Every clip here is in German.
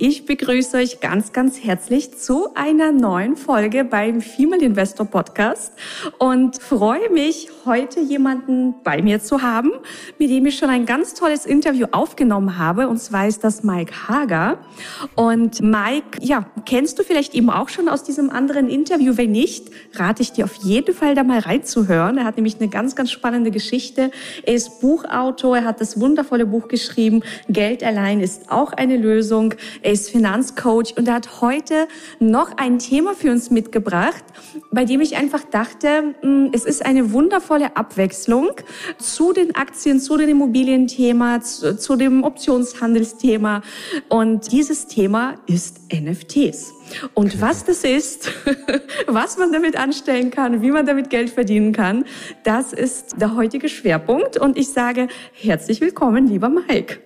Ich begrüße euch ganz, ganz herzlich zu einer neuen Folge beim Female Investor Podcast und freue mich, heute jemanden bei mir zu haben, mit dem ich schon ein ganz tolles Interview aufgenommen habe und zwar ist das Mike Hager. Und Mike, ja, kennst du vielleicht eben auch schon aus diesem anderen Interview? Wenn nicht, rate ich dir auf jeden Fall da mal reinzuhören. Er hat nämlich eine ganz, ganz spannende Geschichte. Er ist Buchautor, er hat das wundervolle Buch geschrieben, Geld allein ist auch eine Lösung. Ist Finanzcoach und er hat heute noch ein Thema für uns mitgebracht, bei dem ich einfach dachte, hm, es ist eine wundervolle Abwechslung zu den Aktien, zu dem Immobilienthema, zu, zu dem Optionshandelsthema. Und dieses Thema ist NFTs. Und was das ist, was man damit anstellen kann, wie man damit Geld verdienen kann, das ist der heutige Schwerpunkt. Und ich sage herzlich willkommen, lieber Mike.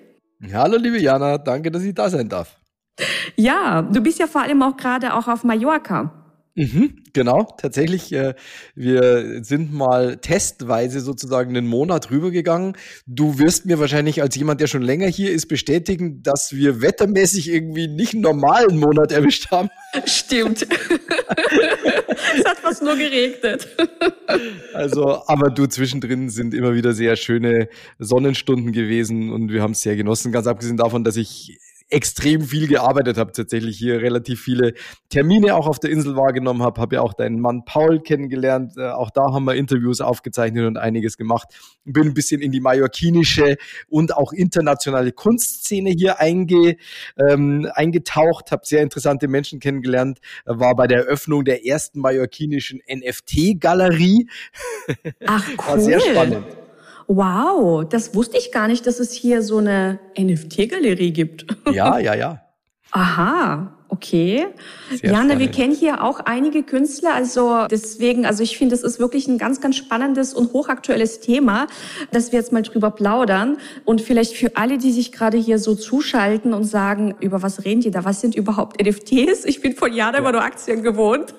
Hallo, liebe Jana, danke, dass ich da sein darf. Ja, du bist ja vor allem auch gerade auch auf Mallorca. Mhm, genau, tatsächlich. Äh, wir sind mal testweise sozusagen einen Monat rübergegangen. Du wirst mir wahrscheinlich als jemand, der schon länger hier ist, bestätigen, dass wir wettermäßig irgendwie nicht einen normalen Monat erwischt haben. Stimmt. es hat fast nur geregnet. also, aber du zwischendrin sind immer wieder sehr schöne Sonnenstunden gewesen und wir haben es sehr genossen. Ganz abgesehen davon, dass ich extrem viel gearbeitet habe, tatsächlich hier relativ viele Termine auch auf der Insel wahrgenommen habe, habe ja auch deinen Mann Paul kennengelernt, äh, auch da haben wir Interviews aufgezeichnet und einiges gemacht. Bin ein bisschen in die mallorquinische und auch internationale Kunstszene hier einge, ähm, eingetaucht, habe sehr interessante Menschen kennengelernt, war bei der Eröffnung der ersten mallorquinischen NFT-Galerie. Ach cool. War sehr spannend. Wow, das wusste ich gar nicht, dass es hier so eine NFT-Galerie gibt. Ja, ja, ja. Aha, okay. Sehr Jana, wir kennen hier auch einige Künstler, also deswegen, also ich finde, es ist wirklich ein ganz, ganz spannendes und hochaktuelles Thema, dass wir jetzt mal drüber plaudern. Und vielleicht für alle, die sich gerade hier so zuschalten und sagen, über was reden die da? Was sind überhaupt NFTs? Ich bin von Jana ja. immer nur Aktien gewohnt.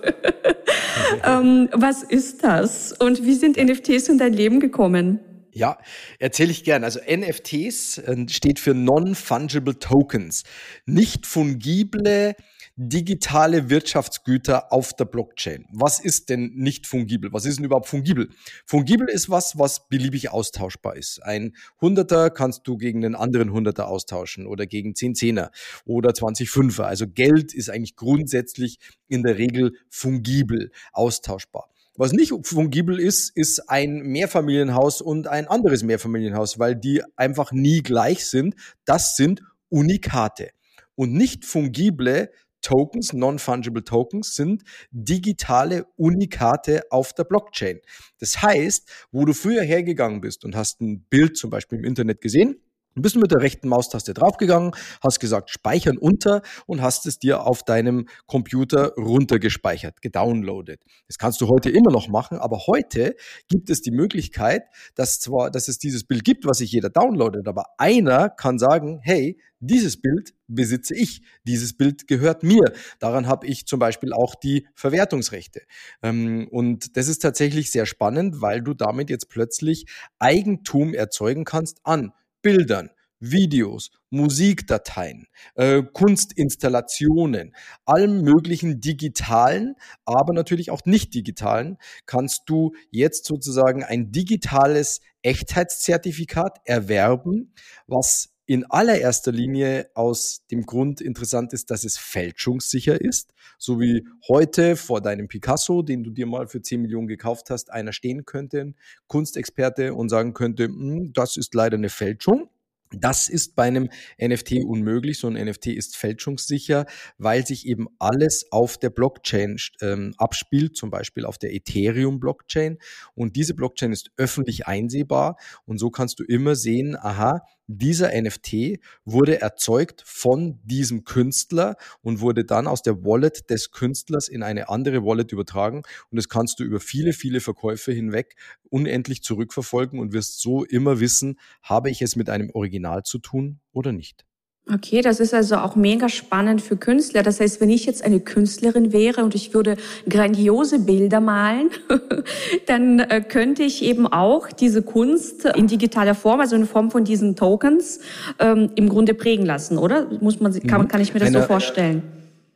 ähm, was ist das? Und wie sind NFTs in dein Leben gekommen? Ja, erzähle ich gern. Also NFTs äh, steht für Non-Fungible Tokens. Nicht fungible digitale Wirtschaftsgüter auf der Blockchain. Was ist denn nicht fungibel? Was ist denn überhaupt fungibel? Fungibel ist was, was beliebig austauschbar ist. Ein Hunderter kannst du gegen einen anderen Hunderter austauschen oder gegen zehn Zehner oder 20 Fünfer. Also Geld ist eigentlich grundsätzlich in der Regel fungibel, austauschbar. Was nicht fungibel ist, ist ein Mehrfamilienhaus und ein anderes Mehrfamilienhaus, weil die einfach nie gleich sind. Das sind Unikate. Und nicht fungible Tokens, non-fungible Tokens, sind digitale Unikate auf der Blockchain. Das heißt, wo du früher hergegangen bist und hast ein Bild zum Beispiel im Internet gesehen, Du bist mit der rechten Maustaste draufgegangen, hast gesagt Speichern unter und hast es dir auf deinem Computer runtergespeichert, gedownloadet. Das kannst du heute immer noch machen, aber heute gibt es die Möglichkeit, dass zwar, dass es dieses Bild gibt, was sich jeder downloadet, aber einer kann sagen, hey, dieses Bild besitze ich, dieses Bild gehört mir. Daran habe ich zum Beispiel auch die Verwertungsrechte. Ähm, und das ist tatsächlich sehr spannend, weil du damit jetzt plötzlich Eigentum erzeugen kannst an Bildern, Videos, Musikdateien, äh, Kunstinstallationen, allem möglichen digitalen, aber natürlich auch nicht digitalen, kannst du jetzt sozusagen ein digitales Echtheitszertifikat erwerben, was in allererster Linie aus dem Grund interessant ist, dass es fälschungssicher ist, so wie heute vor deinem Picasso, den du dir mal für 10 Millionen gekauft hast, einer stehen könnte, Kunstexperte und sagen könnte, hm, das ist leider eine Fälschung. Das ist bei einem NFT unmöglich. So ein NFT ist fälschungssicher, weil sich eben alles auf der Blockchain ähm, abspielt, zum Beispiel auf der Ethereum-Blockchain. Und diese Blockchain ist öffentlich einsehbar. Und so kannst du immer sehen, aha, dieser NFT wurde erzeugt von diesem Künstler und wurde dann aus der Wallet des Künstlers in eine andere Wallet übertragen. Und das kannst du über viele, viele Verkäufe hinweg unendlich zurückverfolgen und wirst so immer wissen, habe ich es mit einem Original zu tun oder nicht. Okay, das ist also auch mega spannend für Künstler. Das heißt, wenn ich jetzt eine Künstlerin wäre und ich würde grandiose Bilder malen, dann äh, könnte ich eben auch diese Kunst in digitaler Form, also in Form von diesen Tokens, ähm, im Grunde prägen lassen, oder? Muss man, kann, mhm. kann ich mir das Eine, so vorstellen?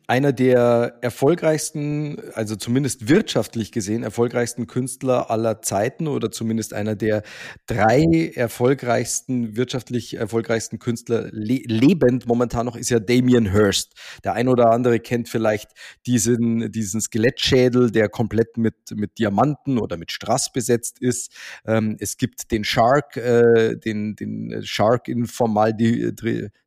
Einer der erfolgreichsten, also zumindest wirtschaftlich gesehen, erfolgreichsten Künstler aller Zeiten oder zumindest einer der drei erfolgreichsten, wirtschaftlich erfolgreichsten Künstler le lebend momentan noch ist ja Damien Hirst. Der ein oder andere kennt vielleicht diesen, diesen Skelettschädel, der komplett mit, mit Diamanten oder mit Strass besetzt ist. Ähm, es gibt den Shark, äh, den, den Shark in Formal, die,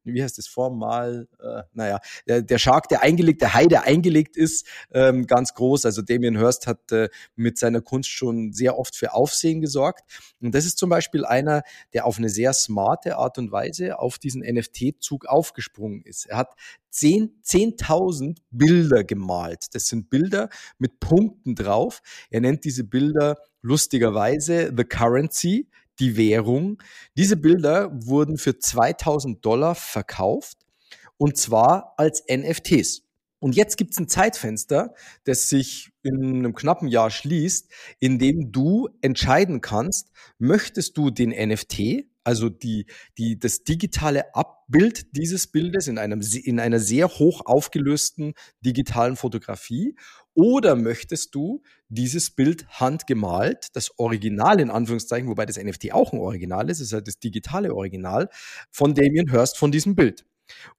wie heißt das, Formal, äh, naja, der, der Shark, der eingelegt, der Hai, der eingelegt ist, ähm, ganz groß. Also Damien Hirst hat äh, mit seiner Kunst schon sehr oft für Aufsehen gesorgt. Und das ist zum Beispiel einer, der auf eine sehr smarte Art und Weise auf diesen NFT-Zug aufgesprungen ist. Er hat 10.000 10 Bilder gemalt. Das sind Bilder mit Punkten drauf. Er nennt diese Bilder lustigerweise The Currency die Währung. Diese Bilder wurden für 2000 Dollar verkauft und zwar als NFTs. Und jetzt gibt es ein Zeitfenster, das sich in einem knappen Jahr schließt, in dem du entscheiden kannst, möchtest du den NFT, also die, die, das digitale Abbild dieses Bildes in, einem, in einer sehr hoch aufgelösten digitalen Fotografie, oder möchtest du dieses Bild handgemalt, das Original in Anführungszeichen, wobei das NFT auch ein Original ist, ist halt das digitale Original von Damien Hirst von diesem Bild.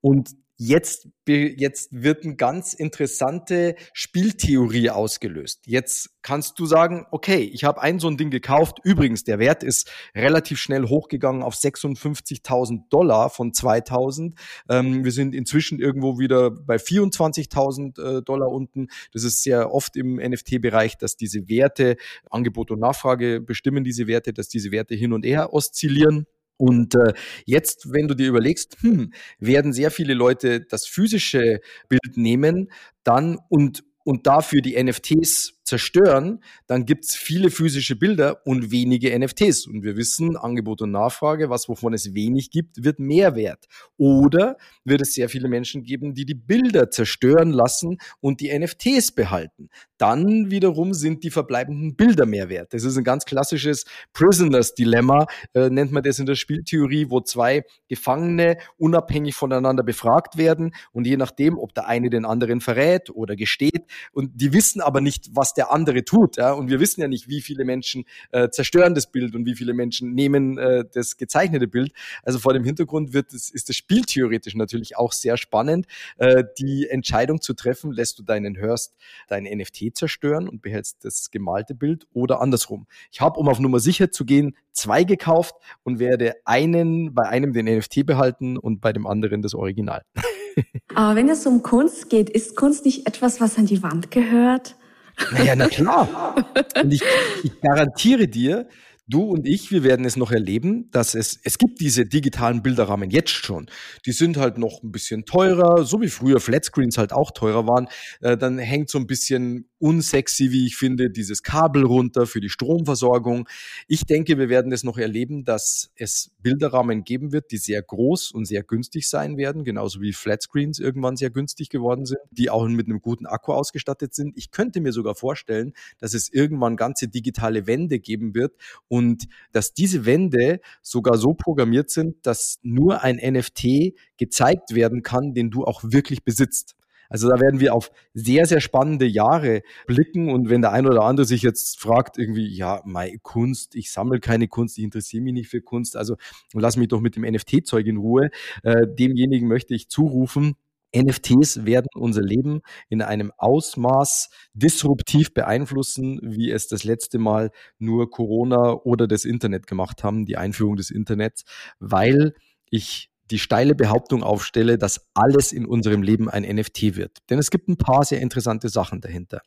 Und Jetzt, jetzt wird eine ganz interessante Spieltheorie ausgelöst. Jetzt kannst du sagen, okay, ich habe ein so ein Ding gekauft. Übrigens, der Wert ist relativ schnell hochgegangen auf 56.000 Dollar von 2.000. Ähm, wir sind inzwischen irgendwo wieder bei 24.000 äh, Dollar unten. Das ist sehr oft im NFT-Bereich, dass diese Werte, Angebot und Nachfrage bestimmen diese Werte, dass diese Werte hin und her oszillieren. Und äh, jetzt, wenn du dir überlegst, hm, werden sehr viele Leute das physische Bild nehmen, dann und und dafür die NFTs zerstören, dann gibt's viele physische Bilder und wenige NFTs. Und wir wissen, Angebot und Nachfrage, was wovon es wenig gibt, wird mehr wert. Oder wird es sehr viele Menschen geben, die die Bilder zerstören lassen und die NFTs behalten. Dann wiederum sind die verbleibenden Bilder mehr wert. Das ist ein ganz klassisches Prisoners Dilemma, äh, nennt man das in der Spieltheorie, wo zwei Gefangene unabhängig voneinander befragt werden und je nachdem, ob der eine den anderen verrät oder gesteht und die wissen aber nicht, was der andere tut. Ja? Und wir wissen ja nicht, wie viele Menschen äh, zerstören das Bild und wie viele Menschen nehmen äh, das gezeichnete Bild. Also vor dem Hintergrund wird es, ist das Spiel theoretisch natürlich auch sehr spannend, äh, die Entscheidung zu treffen, lässt du deinen Hörst dein NFT zerstören und behältst das gemalte Bild oder andersrum. Ich habe, um auf Nummer sicher zu gehen, zwei gekauft und werde einen bei einem den NFT behalten und bei dem anderen das Original. Aber wenn es um Kunst geht, ist Kunst nicht etwas, was an die Wand gehört? Naja, na klar. Und ich, ich garantiere dir, du und ich, wir werden es noch erleben, dass es, es gibt diese digitalen Bilderrahmen jetzt schon. Die sind halt noch ein bisschen teurer, so wie früher Flatscreens halt auch teurer waren. Äh, dann hängt so ein bisschen unsexy, wie ich finde, dieses Kabel runter für die Stromversorgung. Ich denke, wir werden es noch erleben, dass es Bilderrahmen geben wird, die sehr groß und sehr günstig sein werden, genauso wie Flatscreens irgendwann sehr günstig geworden sind, die auch mit einem guten Akku ausgestattet sind. Ich könnte mir sogar vorstellen, dass es irgendwann ganze digitale Wände geben wird und dass diese Wände sogar so programmiert sind, dass nur ein NFT gezeigt werden kann, den du auch wirklich besitzt. Also da werden wir auf sehr, sehr spannende Jahre blicken. Und wenn der ein oder andere sich jetzt fragt, irgendwie, ja, meine Kunst, ich sammle keine Kunst, ich interessiere mich nicht für Kunst, also lass mich doch mit dem NFT-Zeug in Ruhe. Äh, demjenigen möchte ich zurufen, NFTs werden unser Leben in einem Ausmaß disruptiv beeinflussen, wie es das letzte Mal nur Corona oder das Internet gemacht haben, die Einführung des Internets, weil ich die steile Behauptung aufstelle, dass alles in unserem Leben ein NFT wird. Denn es gibt ein paar sehr interessante Sachen dahinter.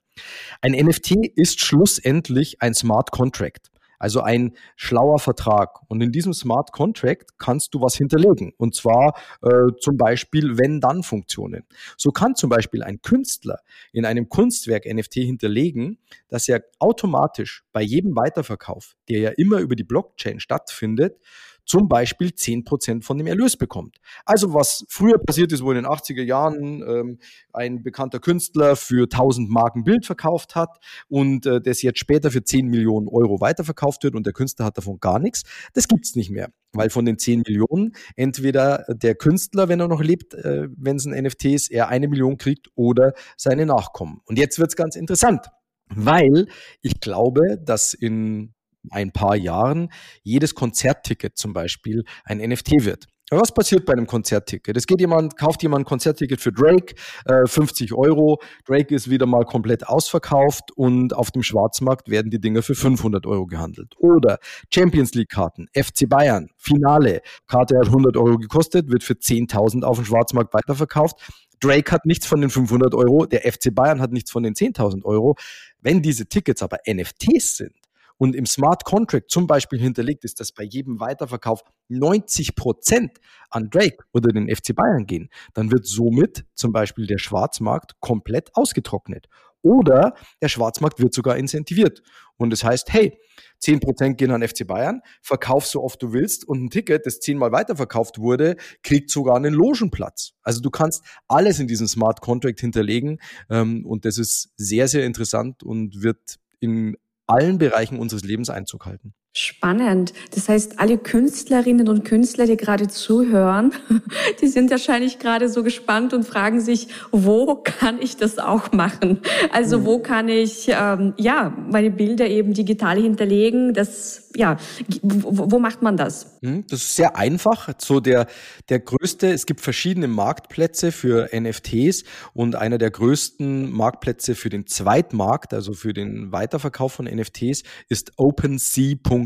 Ein NFT ist schlussendlich ein Smart Contract. Also ein schlauer Vertrag. Und in diesem Smart Contract kannst du was hinterlegen. Und zwar äh, zum Beispiel Wenn-Dann-Funktionen. So kann zum Beispiel ein Künstler in einem Kunstwerk NFT hinterlegen, dass er automatisch bei jedem Weiterverkauf, der ja immer über die Blockchain stattfindet, zum Beispiel 10% von dem Erlös bekommt. Also was früher passiert ist, wo in den 80er Jahren ähm, ein bekannter Künstler für 1000 Marken Bild verkauft hat und äh, das jetzt später für 10 Millionen Euro weiterverkauft wird und der Künstler hat davon gar nichts, das gibt's nicht mehr. Weil von den 10 Millionen entweder der Künstler, wenn er noch lebt, äh, wenn es ein NFT ist, er eine Million kriegt oder seine Nachkommen. Und jetzt wird's ganz interessant. Weil ich glaube, dass in ein paar Jahren jedes Konzertticket zum Beispiel ein NFT wird. Was passiert bei einem Konzertticket? Es geht jemand, kauft jemand ein Konzertticket für Drake, äh, 50 Euro. Drake ist wieder mal komplett ausverkauft und auf dem Schwarzmarkt werden die Dinger für 500 Euro gehandelt. Oder Champions League Karten, FC Bayern, Finale. Karte hat 100 Euro gekostet, wird für 10.000 auf dem Schwarzmarkt weiterverkauft. Drake hat nichts von den 500 Euro, der FC Bayern hat nichts von den 10.000 Euro. Wenn diese Tickets aber NFTs sind, und im Smart Contract zum Beispiel hinterlegt ist, dass bei jedem Weiterverkauf 90 Prozent an Drake oder den FC Bayern gehen, dann wird somit zum Beispiel der Schwarzmarkt komplett ausgetrocknet. Oder der Schwarzmarkt wird sogar incentiviert. Und das heißt, hey, 10% gehen an FC Bayern, verkauf so oft du willst und ein Ticket, das zehnmal weiterverkauft wurde, kriegt sogar einen Logenplatz. Also du kannst alles in diesem Smart Contract hinterlegen ähm, und das ist sehr, sehr interessant und wird in allen Bereichen unseres Lebens Einzug halten. Spannend. Das heißt, alle Künstlerinnen und Künstler, die gerade zuhören, die sind wahrscheinlich gerade so gespannt und fragen sich, wo kann ich das auch machen? Also wo kann ich ähm, ja meine Bilder eben digital hinterlegen? Das ja, wo, macht man das? Hm, das ist sehr einfach. So der, der größte, es gibt verschiedene Marktplätze für NFTs und einer der größten Marktplätze für den Zweitmarkt, also für den Weiterverkauf von NFTs, ist OpenSea.io.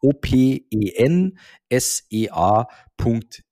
O-P-E-N-S-E-A.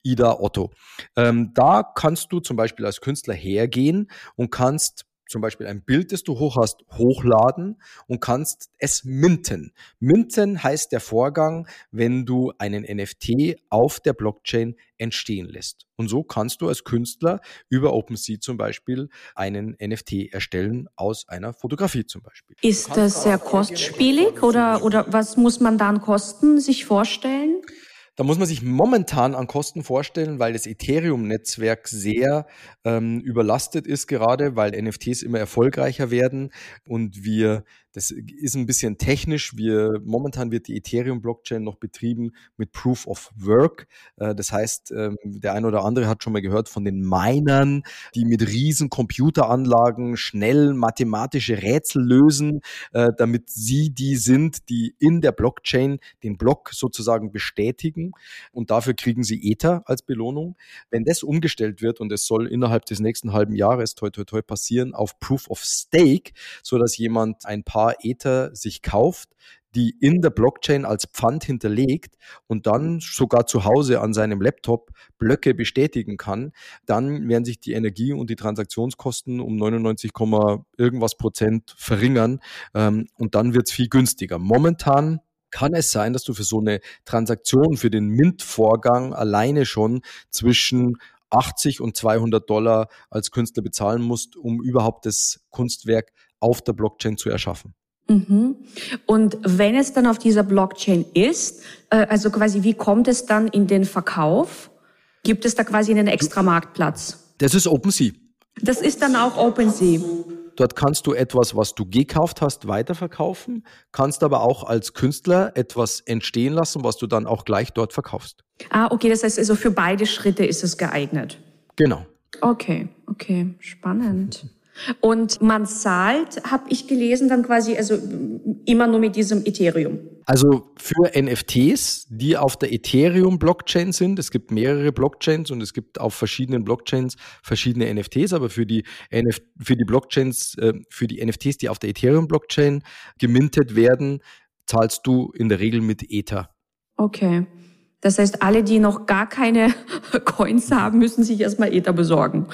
Ida Otto. Ähm, da kannst du zum Beispiel als Künstler hergehen und kannst zum Beispiel ein Bild, das du hoch hast, hochladen und kannst es minten. Minten heißt der Vorgang, wenn du einen NFT auf der Blockchain entstehen lässt. Und so kannst du als Künstler über OpenSea zum Beispiel einen NFT erstellen aus einer Fotografie zum Beispiel. Ist das sehr kostspielig oder, oder was muss man dann kosten, sich vorstellen? Da muss man sich momentan an Kosten vorstellen, weil das Ethereum-Netzwerk sehr ähm, überlastet ist gerade, weil NFTs immer erfolgreicher werden. Und wir das ist ein bisschen technisch. Wir, momentan wird die Ethereum-Blockchain noch betrieben mit Proof of Work. Äh, das heißt, ähm, der eine oder andere hat schon mal gehört von den Minern, die mit riesen Computeranlagen schnell mathematische Rätsel lösen, äh, damit sie die sind, die in der Blockchain den Block sozusagen bestätigen. Und dafür kriegen sie Ether als Belohnung. Wenn das umgestellt wird und es soll innerhalb des nächsten halben Jahres toi toi toi passieren auf Proof of Stake, so dass jemand ein paar paar Ether sich kauft, die in der Blockchain als Pfand hinterlegt und dann sogar zu Hause an seinem Laptop Blöcke bestätigen kann, dann werden sich die Energie und die Transaktionskosten um 99, irgendwas Prozent verringern ähm, und dann wird es viel günstiger. Momentan kann es sein, dass du für so eine Transaktion, für den Mint-Vorgang alleine schon zwischen 80 und 200 Dollar als Künstler bezahlen musst, um überhaupt das Kunstwerk auf der Blockchain zu erschaffen. Mhm. Und wenn es dann auf dieser Blockchain ist, äh, also quasi, wie kommt es dann in den Verkauf? Gibt es da quasi einen extra Marktplatz? Das ist OpenSea. Das ist dann auch OpenSea. Dort kannst du etwas, was du gekauft hast, weiterverkaufen, kannst aber auch als Künstler etwas entstehen lassen, was du dann auch gleich dort verkaufst. Ah, okay, das heißt also für beide Schritte ist es geeignet. Genau. Okay, okay, spannend. Und man zahlt, habe ich gelesen, dann quasi also immer nur mit diesem Ethereum. Also für NFTs, die auf der Ethereum-Blockchain sind, es gibt mehrere Blockchains und es gibt auf verschiedenen Blockchains verschiedene NFTs, aber für die, NF für die Blockchains, äh, für die NFTs, die auf der Ethereum-Blockchain gemintet werden, zahlst du in der Regel mit Ether. Okay. Das heißt, alle, die noch gar keine Coins haben, müssen sich erstmal Ether besorgen.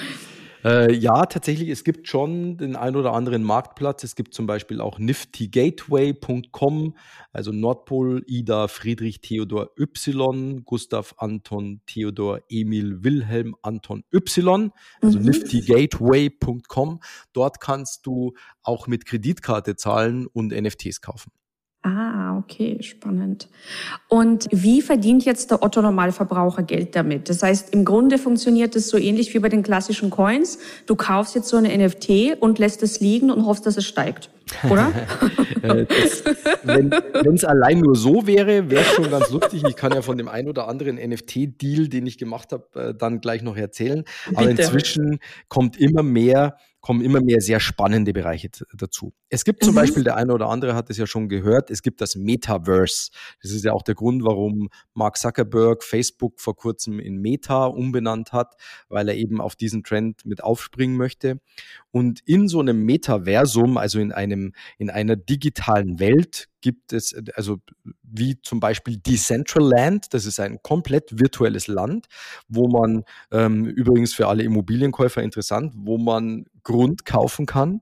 Äh, ja, tatsächlich, es gibt schon den ein oder anderen Marktplatz. Es gibt zum Beispiel auch niftygateway.com, also Nordpol, Ida, Friedrich, Theodor, Y, Gustav, Anton, Theodor, Emil, Wilhelm, Anton, Y, also mhm. niftygateway.com. Dort kannst du auch mit Kreditkarte zahlen und NFTs kaufen. Ah, okay, spannend. Und wie verdient jetzt der Otto Normalverbraucher Geld damit? Das heißt, im Grunde funktioniert es so ähnlich wie bei den klassischen Coins. Du kaufst jetzt so eine NFT und lässt es liegen und hoffst, dass es steigt. Oder? Äh, wenn es allein nur so wäre, wäre es schon ganz lustig. Ich kann ja von dem ein oder anderen NFT-Deal, den ich gemacht habe, äh, dann gleich noch erzählen. Bitte. Aber inzwischen kommt immer mehr kommen immer mehr sehr spannende Bereiche dazu. Es gibt zum mhm. Beispiel, der eine oder andere hat es ja schon gehört, es gibt das Metaverse. Das ist ja auch der Grund, warum Mark Zuckerberg Facebook vor kurzem in Meta umbenannt hat, weil er eben auf diesen Trend mit aufspringen möchte. Und in so einem Metaversum, also in einem, in einer digitalen Welt, gibt es, also wie zum Beispiel Decentraland, das ist ein komplett virtuelles Land, wo man ähm, übrigens für alle Immobilienkäufer interessant, wo man Grund kaufen kann.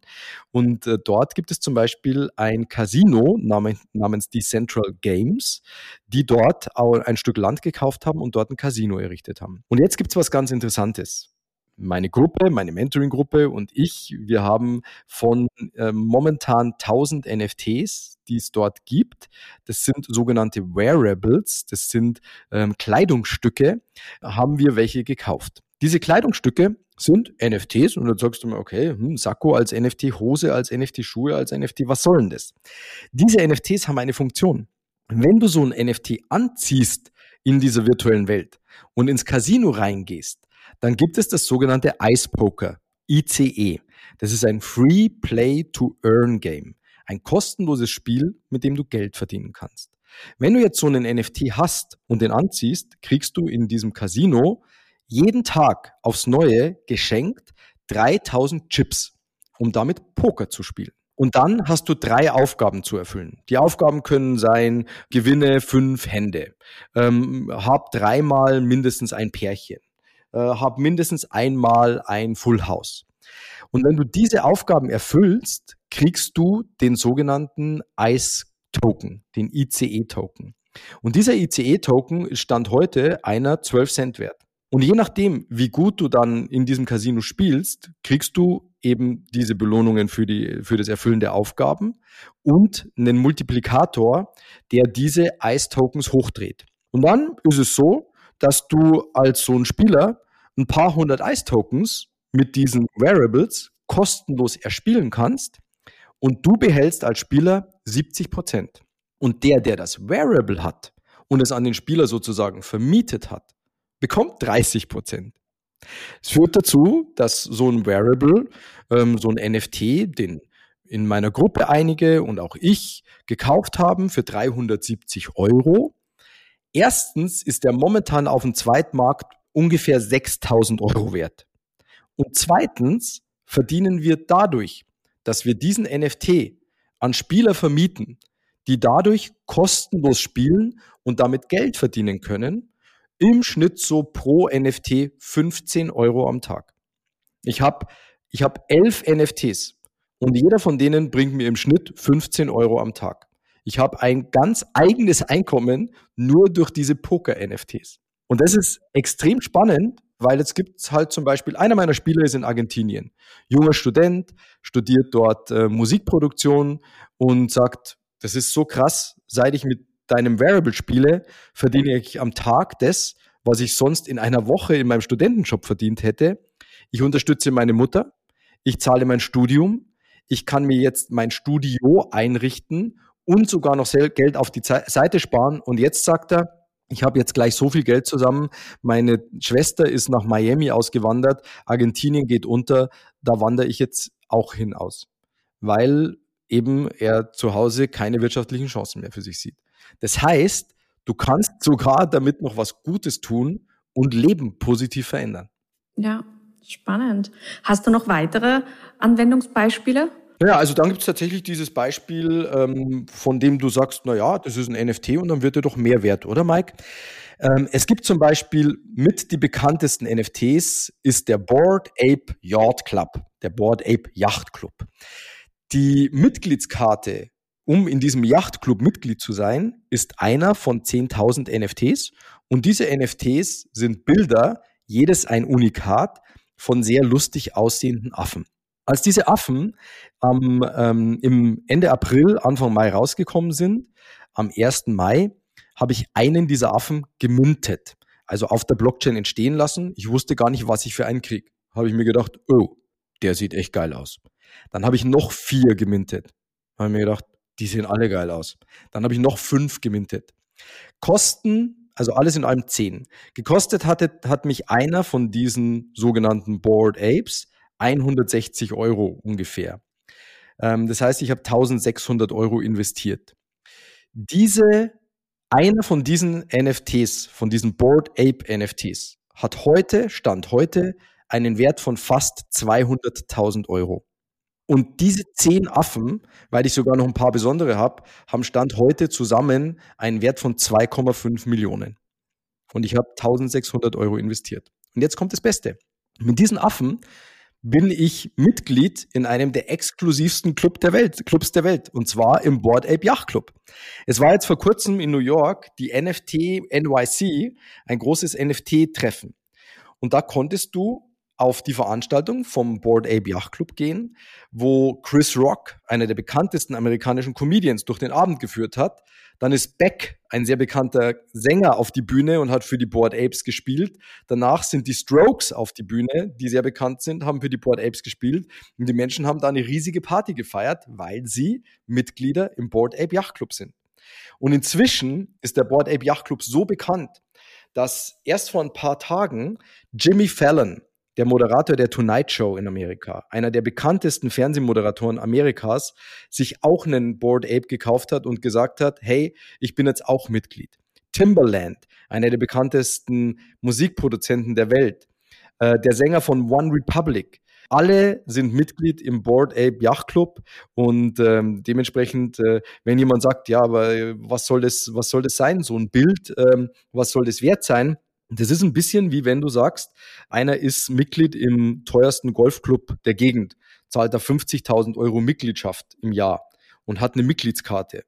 Und äh, dort gibt es zum Beispiel ein Casino namens, namens Decentral Games, die dort ein Stück Land gekauft haben und dort ein Casino errichtet haben. Und jetzt gibt es was ganz Interessantes meine Gruppe, meine Mentoring-Gruppe und ich, wir haben von äh, momentan 1000 NFTs, die es dort gibt. Das sind sogenannte Wearables, das sind ähm, Kleidungsstücke, haben wir welche gekauft. Diese Kleidungsstücke sind NFTs und dann sagst du mir, okay, hm, Sakko als NFT, Hose als NFT, Schuhe als NFT, was soll denn das? Diese NFTs haben eine Funktion. Wenn du so ein NFT anziehst in dieser virtuellen Welt und ins Casino reingehst, dann gibt es das sogenannte Ice Poker, ICE. Das ist ein Free Play to Earn Game. Ein kostenloses Spiel, mit dem du Geld verdienen kannst. Wenn du jetzt so einen NFT hast und den anziehst, kriegst du in diesem Casino jeden Tag aufs Neue geschenkt 3000 Chips, um damit Poker zu spielen. Und dann hast du drei Aufgaben zu erfüllen. Die Aufgaben können sein, gewinne fünf Hände, ähm, hab dreimal mindestens ein Pärchen, äh, habe mindestens einmal ein Full House. Und wenn du diese Aufgaben erfüllst, kriegst du den sogenannten ICE Token, den ICE Token. Und dieser ICE Token stand heute einer 12 Cent wert. Und je nachdem, wie gut du dann in diesem Casino spielst, kriegst du eben diese Belohnungen für, die, für das Erfüllen der Aufgaben und einen Multiplikator, der diese ICE-Tokens hochdreht. Und dann ist es so, dass du als so ein Spieler ein paar hundert Ice-Tokens mit diesen Variables kostenlos erspielen kannst und du behältst als Spieler 70 Prozent. Und der, der das Variable hat und es an den Spieler sozusagen vermietet hat, bekommt 30 Prozent. Es führt dazu, dass so ein Variable, ähm, so ein NFT, den in meiner Gruppe einige und auch ich gekauft haben für 370 Euro. Erstens ist der momentan auf dem Zweitmarkt ungefähr 6000 Euro wert. Und zweitens verdienen wir dadurch, dass wir diesen NFT an Spieler vermieten, die dadurch kostenlos spielen und damit Geld verdienen können, im Schnitt so pro NFT 15 Euro am Tag. Ich habe ich hab elf NFTs und jeder von denen bringt mir im Schnitt 15 Euro am Tag. Ich habe ein ganz eigenes Einkommen nur durch diese Poker-NFTs. Und das ist extrem spannend, weil jetzt gibt es halt zum Beispiel, einer meiner Spieler ist in Argentinien, junger Student, studiert dort äh, Musikproduktion und sagt, das ist so krass, seit ich mit deinem Variable spiele, verdiene ich am Tag das, was ich sonst in einer Woche in meinem Studentenjob verdient hätte. Ich unterstütze meine Mutter, ich zahle mein Studium, ich kann mir jetzt mein Studio einrichten und sogar noch Geld auf die Seite sparen. Und jetzt sagt er, ich habe jetzt gleich so viel Geld zusammen. Meine Schwester ist nach Miami ausgewandert. Argentinien geht unter. Da wandere ich jetzt auch hinaus, weil eben er zu Hause keine wirtschaftlichen Chancen mehr für sich sieht. Das heißt, du kannst sogar damit noch was Gutes tun und Leben positiv verändern. Ja, spannend. Hast du noch weitere Anwendungsbeispiele? Ja, also dann gibt es tatsächlich dieses Beispiel, ähm, von dem du sagst, na ja, das ist ein NFT und dann wird er doch mehr wert, oder Mike? Ähm, es gibt zum Beispiel mit die bekanntesten NFTs ist der Board Ape Yacht Club, der Board Ape Yacht Club. Die Mitgliedskarte, um in diesem Yachtclub Mitglied zu sein, ist einer von 10.000 NFTs. Und diese NFTs sind Bilder, jedes ein Unikat von sehr lustig aussehenden Affen. Als diese Affen am, ähm, im Ende April, Anfang Mai rausgekommen sind, am 1. Mai, habe ich einen dieser Affen gemintet. Also auf der Blockchain entstehen lassen. Ich wusste gar nicht, was ich für einen krieg. Habe ich mir gedacht, oh, der sieht echt geil aus. Dann habe ich noch vier gemintet. Habe mir gedacht, die sehen alle geil aus. Dann habe ich noch fünf gemintet. Kosten, also alles in allem zehn. Gekostet hatte, hat mich einer von diesen sogenannten Board Apes 160 Euro ungefähr. Ähm, das heißt, ich habe 1600 Euro investiert. Diese, einer von diesen NFTs, von diesen Board Ape NFTs, hat heute, Stand heute, einen Wert von fast 200.000 Euro. Und diese zehn Affen, weil ich sogar noch ein paar besondere habe, haben Stand heute zusammen einen Wert von 2,5 Millionen. Und ich habe 1600 Euro investiert. Und jetzt kommt das Beste. Mit diesen Affen bin ich Mitglied in einem der exklusivsten Club der Welt, Clubs der Welt, und zwar im Board Ape Yacht Club. Es war jetzt vor kurzem in New York die NFT NYC, ein großes NFT-Treffen. Und da konntest du auf die Veranstaltung vom Board Ape Yacht Club gehen, wo Chris Rock, einer der bekanntesten amerikanischen Comedians, durch den Abend geführt hat. Dann ist Beck, ein sehr bekannter Sänger, auf die Bühne und hat für die Board Apes gespielt. Danach sind die Strokes auf die Bühne, die sehr bekannt sind, haben für die Board Apes gespielt. Und die Menschen haben da eine riesige Party gefeiert, weil sie Mitglieder im Board Ape Yacht Club sind. Und inzwischen ist der Board Ape Yacht Club so bekannt, dass erst vor ein paar Tagen Jimmy Fallon, der Moderator der Tonight Show in Amerika, einer der bekanntesten Fernsehmoderatoren Amerikas, sich auch einen Board Ape gekauft hat und gesagt hat, hey, ich bin jetzt auch Mitglied. Timberland, einer der bekanntesten Musikproduzenten der Welt, äh, der Sänger von One Republic, alle sind Mitglied im Board Ape Yacht Club und ähm, dementsprechend, äh, wenn jemand sagt, ja, aber was soll das, was soll das sein, so ein Bild, ähm, was soll das wert sein? Das ist ein bisschen wie wenn du sagst, einer ist Mitglied im teuersten Golfclub der Gegend, zahlt da 50.000 Euro Mitgliedschaft im Jahr und hat eine Mitgliedskarte.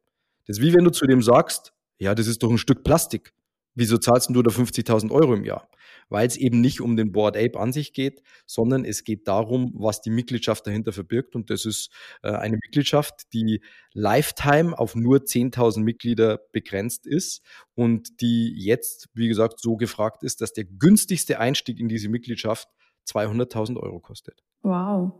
Das ist wie wenn du zu dem sagst, ja, das ist doch ein Stück Plastik. Wieso zahlst du da 50.000 Euro im Jahr? Weil es eben nicht um den Board Ape an sich geht, sondern es geht darum, was die Mitgliedschaft dahinter verbirgt. Und das ist äh, eine Mitgliedschaft, die Lifetime auf nur 10.000 Mitglieder begrenzt ist und die jetzt, wie gesagt, so gefragt ist, dass der günstigste Einstieg in diese Mitgliedschaft 200.000 Euro kostet. Wow.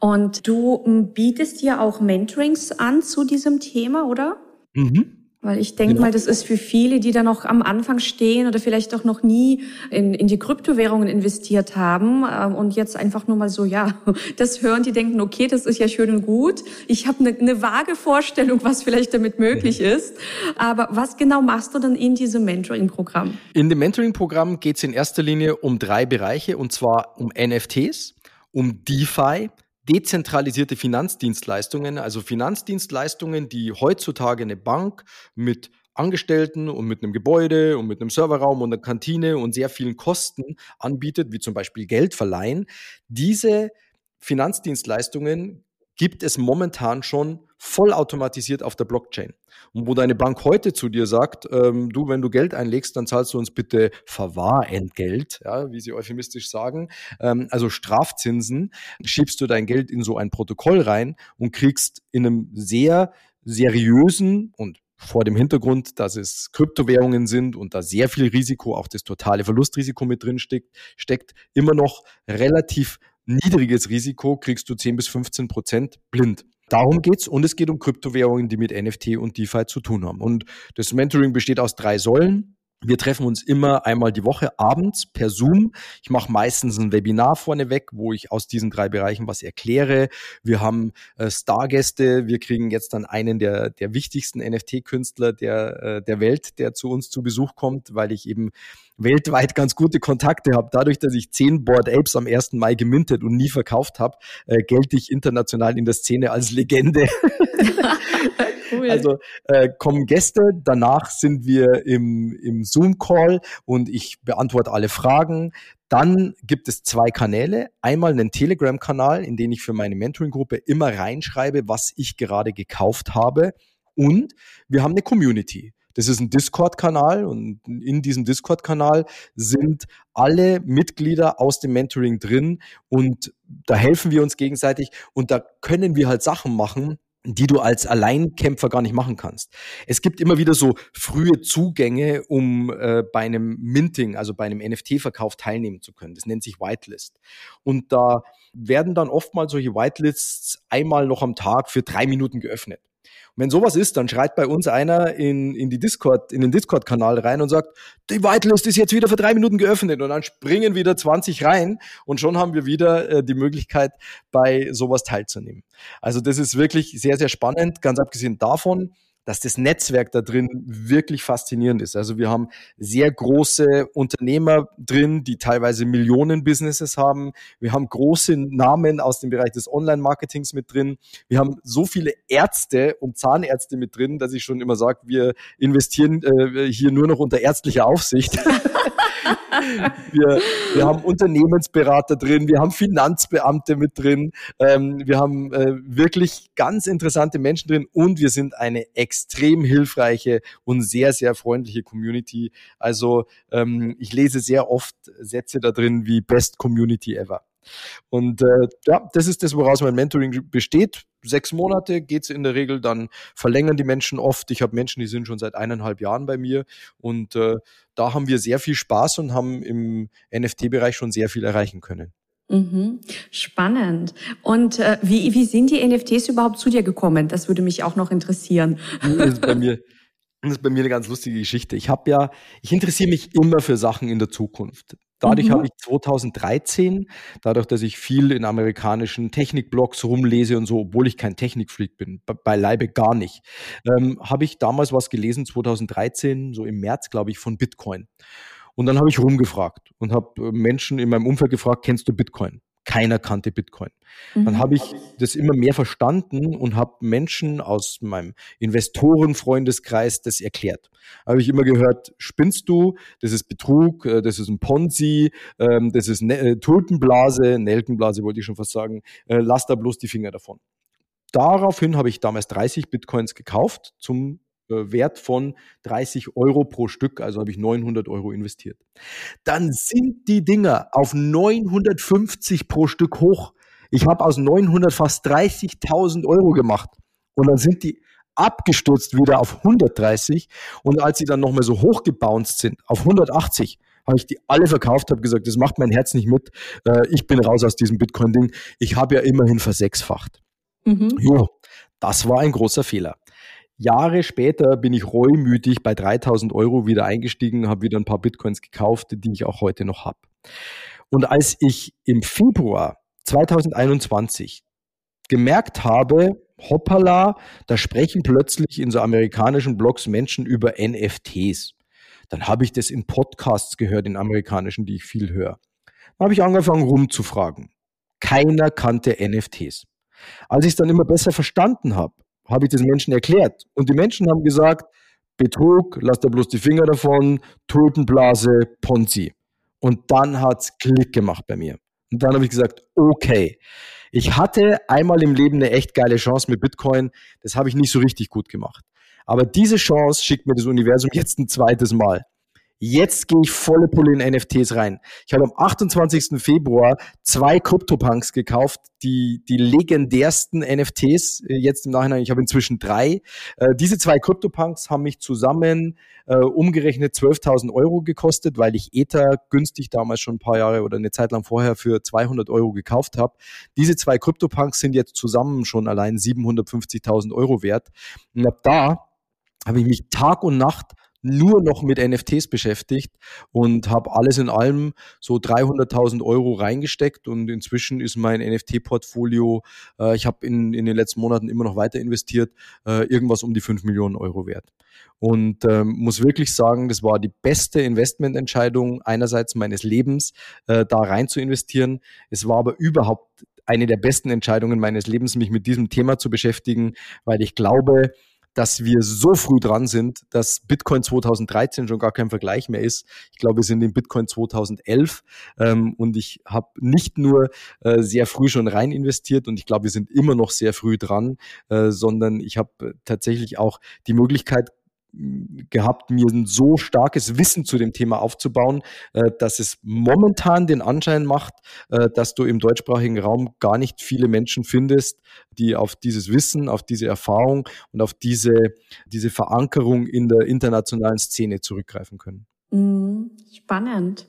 Und du hm, bietest ja auch Mentorings an zu diesem Thema, oder? Mhm. Weil ich denke genau. mal, das ist für viele, die da noch am Anfang stehen oder vielleicht auch noch nie in, in die Kryptowährungen investiert haben ähm, und jetzt einfach nur mal so, ja, das hören, die denken, okay, das ist ja schön und gut. Ich habe eine, eine vage Vorstellung, was vielleicht damit möglich mhm. ist. Aber was genau machst du dann in diesem Mentoring-Programm? In dem Mentoring-Programm geht es in erster Linie um drei Bereiche und zwar um NFTs, um DeFi, dezentralisierte Finanzdienstleistungen, also Finanzdienstleistungen, die heutzutage eine Bank mit Angestellten und mit einem Gebäude und mit einem Serverraum und einer Kantine und sehr vielen Kosten anbietet, wie zum Beispiel Geld verleihen. Diese Finanzdienstleistungen gibt es momentan schon vollautomatisiert auf der Blockchain. Und wo deine Bank heute zu dir sagt, ähm, du, wenn du Geld einlegst, dann zahlst du uns bitte Verwahrentgelt, ja, wie sie euphemistisch sagen, ähm, also Strafzinsen, schiebst du dein Geld in so ein Protokoll rein und kriegst in einem sehr seriösen und vor dem Hintergrund, dass es Kryptowährungen sind und da sehr viel Risiko, auch das totale Verlustrisiko mit drin steckt, steckt immer noch relativ niedriges Risiko, kriegst du 10 bis 15 Prozent blind. Darum geht's und es geht um Kryptowährungen, die mit NFT und DeFi zu tun haben. Und das Mentoring besteht aus drei Säulen. Wir treffen uns immer einmal die Woche abends per Zoom. Ich mache meistens ein Webinar vorneweg, wo ich aus diesen drei Bereichen was erkläre. Wir haben äh, Stargäste. Wir kriegen jetzt dann einen der, der wichtigsten NFT-Künstler der, äh, der Welt, der zu uns zu Besuch kommt, weil ich eben weltweit ganz gute Kontakte habe. Dadurch, dass ich zehn Board Apes am 1. Mai gemintet und nie verkauft habe, äh, gelte ich international in der Szene als Legende. cool. Also äh, kommen Gäste, danach sind wir im, im Zoom-Call und ich beantworte alle Fragen. Dann gibt es zwei Kanäle. Einmal einen Telegram-Kanal, in den ich für meine Mentoring-Gruppe immer reinschreibe, was ich gerade gekauft habe. Und wir haben eine Community. Das ist ein Discord-Kanal und in diesem Discord-Kanal sind alle Mitglieder aus dem Mentoring drin und da helfen wir uns gegenseitig und da können wir halt Sachen machen, die du als Alleinkämpfer gar nicht machen kannst. Es gibt immer wieder so frühe Zugänge, um äh, bei einem Minting, also bei einem NFT-Verkauf teilnehmen zu können. Das nennt sich Whitelist. Und da werden dann oftmals solche Whitelists einmal noch am Tag für drei Minuten geöffnet wenn sowas ist, dann schreit bei uns einer in, in die Discord, in den Discord-Kanal rein und sagt, die Whitelist ist jetzt wieder für drei Minuten geöffnet und dann springen wieder 20 rein und schon haben wir wieder äh, die Möglichkeit, bei sowas teilzunehmen. Also das ist wirklich sehr, sehr spannend. Ganz abgesehen davon, dass das Netzwerk da drin wirklich faszinierend ist. Also wir haben sehr große Unternehmer drin, die teilweise Millionen Businesses haben. Wir haben große Namen aus dem Bereich des Online-Marketings mit drin. Wir haben so viele Ärzte und Zahnärzte mit drin, dass ich schon immer sage, wir investieren äh, hier nur noch unter ärztlicher Aufsicht. wir, wir haben Unternehmensberater drin, wir haben Finanzbeamte mit drin, ähm, wir haben äh, wirklich ganz interessante Menschen drin und wir sind eine extrem hilfreiche und sehr, sehr freundliche Community. Also ähm, ich lese sehr oft Sätze da drin wie Best Community ever. Und äh, ja, das ist das, woraus mein Mentoring besteht. Sechs Monate geht es in der Regel, dann verlängern die Menschen oft. Ich habe Menschen, die sind schon seit eineinhalb Jahren bei mir und äh, da haben wir sehr viel Spaß und haben im NFT-Bereich schon sehr viel erreichen können. Mhm. Spannend. Und äh, wie, wie sind die NFTs überhaupt zu dir gekommen? Das würde mich auch noch interessieren. Das ist bei mir, das ist bei mir eine ganz lustige Geschichte. Ich habe ja, ich interessiere mich immer für Sachen in der Zukunft. Dadurch mhm. habe ich 2013, dadurch, dass ich viel in amerikanischen Technikblogs rumlese und so, obwohl ich kein Technikfreak bin, beileibe gar nicht, ähm, habe ich damals was gelesen, 2013, so im März, glaube ich, von Bitcoin. Und dann habe ich rumgefragt und habe äh, Menschen in meinem Umfeld gefragt, kennst du Bitcoin? Keiner kannte Bitcoin. Mhm. Dann habe ich das immer mehr verstanden und habe Menschen aus meinem Investorenfreundeskreis das erklärt. Habe ich immer gehört, spinnst du, das ist Betrug, äh, das ist ein Ponzi, ähm, das ist ne-, äh, Tulpenblase, Nelkenblase wollte ich schon fast sagen, äh, lass da bloß die Finger davon. Daraufhin habe ich damals 30 Bitcoins gekauft zum Wert von 30 Euro pro Stück, also habe ich 900 Euro investiert. Dann sind die Dinger auf 950 pro Stück hoch. Ich habe aus 900 fast 30.000 Euro gemacht. Und dann sind die abgestürzt wieder auf 130. Und als sie dann nochmal so hochgebounced sind, auf 180, habe ich die alle verkauft, habe gesagt, das macht mein Herz nicht mit. Äh, ich bin raus aus diesem Bitcoin-Ding. Ich habe ja immerhin versechsfacht. Mhm. Jo, das war ein großer Fehler. Jahre später bin ich reumütig bei 3000 Euro wieder eingestiegen, habe wieder ein paar Bitcoins gekauft, die ich auch heute noch habe. Und als ich im Februar 2021 gemerkt habe, hoppala, da sprechen plötzlich in so amerikanischen Blogs Menschen über NFTs. Dann habe ich das in Podcasts gehört, in amerikanischen, die ich viel höre. Dann habe ich angefangen rumzufragen. Keiner kannte NFTs. Als ich es dann immer besser verstanden habe, habe ich das Menschen erklärt. Und die Menschen haben gesagt, Betrug, lass da bloß die Finger davon, Tulpenblase, Ponzi. Und dann hat es Klick gemacht bei mir. Und dann habe ich gesagt, okay, ich hatte einmal im Leben eine echt geile Chance mit Bitcoin. Das habe ich nicht so richtig gut gemacht. Aber diese Chance schickt mir das Universum jetzt ein zweites Mal. Jetzt gehe ich volle Pulle in NFTs rein. Ich habe am 28. Februar zwei CryptoPunks gekauft, die, die legendärsten NFTs äh, jetzt im Nachhinein. Ich habe inzwischen drei. Äh, diese zwei CryptoPunks haben mich zusammen äh, umgerechnet 12.000 Euro gekostet, weil ich Ether günstig damals schon ein paar Jahre oder eine Zeit lang vorher für 200 Euro gekauft habe. Diese zwei CryptoPunks sind jetzt zusammen schon allein 750.000 Euro wert. Und ab da habe ich mich Tag und Nacht nur noch mit NFTs beschäftigt und habe alles in allem so 300.000 Euro reingesteckt und inzwischen ist mein NFT-Portfolio, äh, ich habe in, in den letzten Monaten immer noch weiter investiert, äh, irgendwas um die 5 Millionen Euro wert. Und ähm, muss wirklich sagen, das war die beste Investmententscheidung einerseits meines Lebens, äh, da rein zu investieren. Es war aber überhaupt eine der besten Entscheidungen meines Lebens, mich mit diesem Thema zu beschäftigen, weil ich glaube, dass wir so früh dran sind, dass Bitcoin 2013 schon gar kein Vergleich mehr ist. Ich glaube, wir sind in Bitcoin 2011 ähm, und ich habe nicht nur äh, sehr früh schon rein investiert und ich glaube, wir sind immer noch sehr früh dran, äh, sondern ich habe tatsächlich auch die Möglichkeit gehabt, mir ein so starkes Wissen zu dem Thema aufzubauen, äh, dass es momentan den Anschein macht, äh, dass du im deutschsprachigen Raum gar nicht viele Menschen findest, die auf dieses Wissen, auf diese Erfahrung und auf diese, diese Verankerung in der internationalen Szene zurückgreifen können. Mhm. Spannend.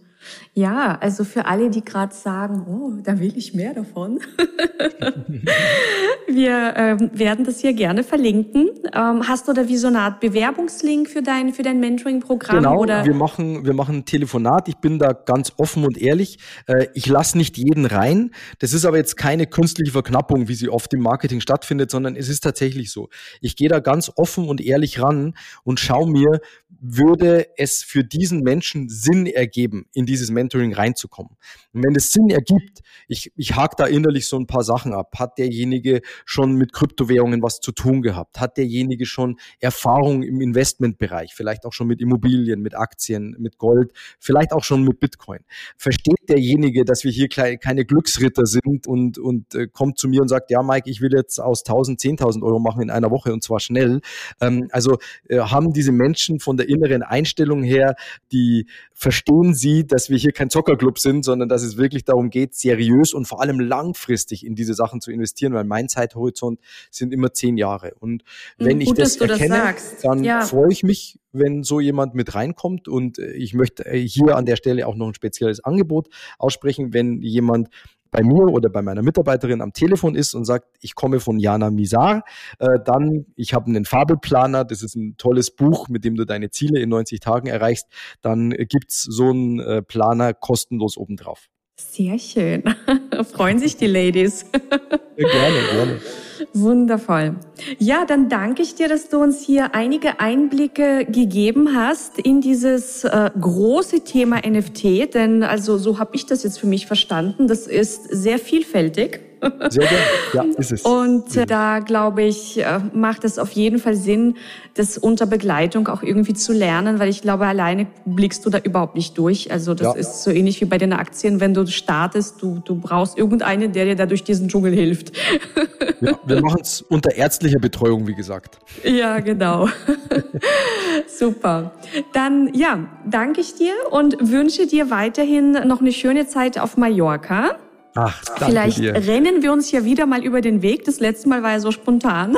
Ja, also für alle, die gerade sagen, oh, da will ich mehr davon. wir ähm, werden das hier gerne verlinken. Ähm, hast du da wie so eine Art Bewerbungslink für dein, für dein Mentoring-Programm? Genau, oder? Wir, machen, wir machen ein Telefonat. Ich bin da ganz offen und ehrlich. Äh, ich lasse nicht jeden rein. Das ist aber jetzt keine künstliche Verknappung, wie sie oft im Marketing stattfindet, sondern es ist tatsächlich so. Ich gehe da ganz offen und ehrlich ran und schaue mir, würde es für diesen Menschen Sinn ergeben, in dieses Mentoring reinzukommen. Und wenn es Sinn ergibt, ich, ich hake da innerlich so ein paar Sachen ab. Hat derjenige schon mit Kryptowährungen was zu tun gehabt? Hat derjenige schon Erfahrung im Investmentbereich? Vielleicht auch schon mit Immobilien, mit Aktien, mit Gold, vielleicht auch schon mit Bitcoin? Versteht derjenige, dass wir hier keine Glücksritter sind und, und äh, kommt zu mir und sagt, ja, Mike, ich will jetzt aus 1000, 10.000 Euro machen in einer Woche und zwar schnell. Ähm, also äh, haben diese Menschen von der inneren Einstellung her, die verstehen sie, dass wir hier kein Zockerclub sind, sondern dass es wirklich darum geht, seriös und vor allem langfristig in diese Sachen zu investieren, weil mein Zeithorizont sind immer zehn Jahre. Und wenn hm, Gut, ich das erkenne, das dann ja. freue ich mich, wenn so jemand mit reinkommt. Und ich möchte hier an der Stelle auch noch ein spezielles Angebot aussprechen, wenn jemand bei mir oder bei meiner Mitarbeiterin am Telefon ist und sagt, ich komme von Jana Misar, äh, dann, ich habe einen Fabelplaner, das ist ein tolles Buch, mit dem du deine Ziele in 90 Tagen erreichst, dann gibt's so einen äh, Planer kostenlos obendrauf. Sehr schön. Freuen sich die Ladies. Ja, gerne, gerne. Wundervoll. Ja, dann danke ich dir, dass du uns hier einige Einblicke gegeben hast in dieses äh, große Thema NFT. Denn also so habe ich das jetzt für mich verstanden. Das ist sehr vielfältig. Sehr gerne. Ja, ist es. Und äh, da glaube ich, äh, macht es auf jeden Fall Sinn, das unter Begleitung auch irgendwie zu lernen, weil ich glaube, alleine blickst du da überhaupt nicht durch. Also das ja. ist so ähnlich wie bei den Aktien, wenn du startest, du, du brauchst irgendeinen, der dir da durch diesen Dschungel hilft. Ja, wir machen es unter ärztlicher Betreuung, wie gesagt. Ja, genau. Super. Dann ja, danke ich dir und wünsche dir weiterhin noch eine schöne Zeit auf Mallorca. Ach, danke Vielleicht dir. rennen wir uns ja wieder mal über den Weg. Das letzte Mal war ja so spontan.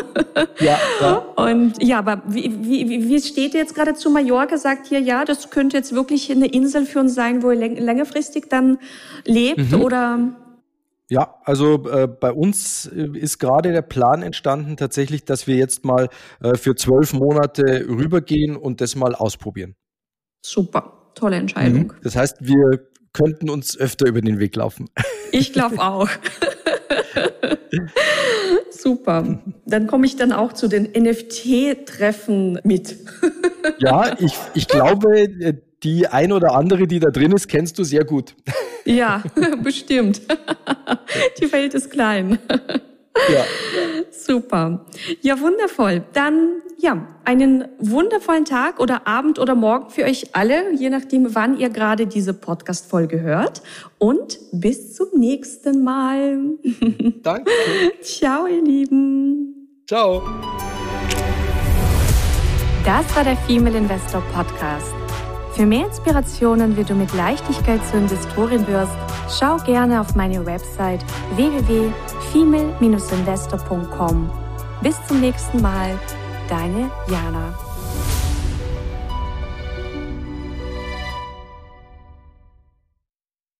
Ja. ja. Und ja, aber wie, wie, wie steht ihr jetzt gerade zu Mallorca? Sagt ihr, ja, das könnte jetzt wirklich eine Insel für uns sein, wo ihr längerfristig dann lebt mhm. oder? Ja, also äh, bei uns äh, ist gerade der Plan entstanden, tatsächlich, dass wir jetzt mal äh, für zwölf Monate rübergehen und das mal ausprobieren. Super, tolle Entscheidung. Mhm. Das heißt, wir könnten uns öfter über den Weg laufen. Ich glaube auch. Super. Dann komme ich dann auch zu den NFT-Treffen mit. ja, ich, ich glaube, die ein oder andere, die da drin ist, kennst du sehr gut. Ja, bestimmt. Die Welt ist klein. Ja. Super. Ja, wundervoll. Dann, ja, einen wundervollen Tag oder Abend oder Morgen für euch alle, je nachdem, wann ihr gerade diese Podcast-Folge hört. Und bis zum nächsten Mal. Danke. Ciao, ihr Lieben. Ciao. Das war der Female Investor Podcast. Für mehr Inspirationen, wie du mit Leichtigkeit zur Investorin wirst, schau gerne auf meine Website www.female-investor.com. Bis zum nächsten Mal, deine Jana.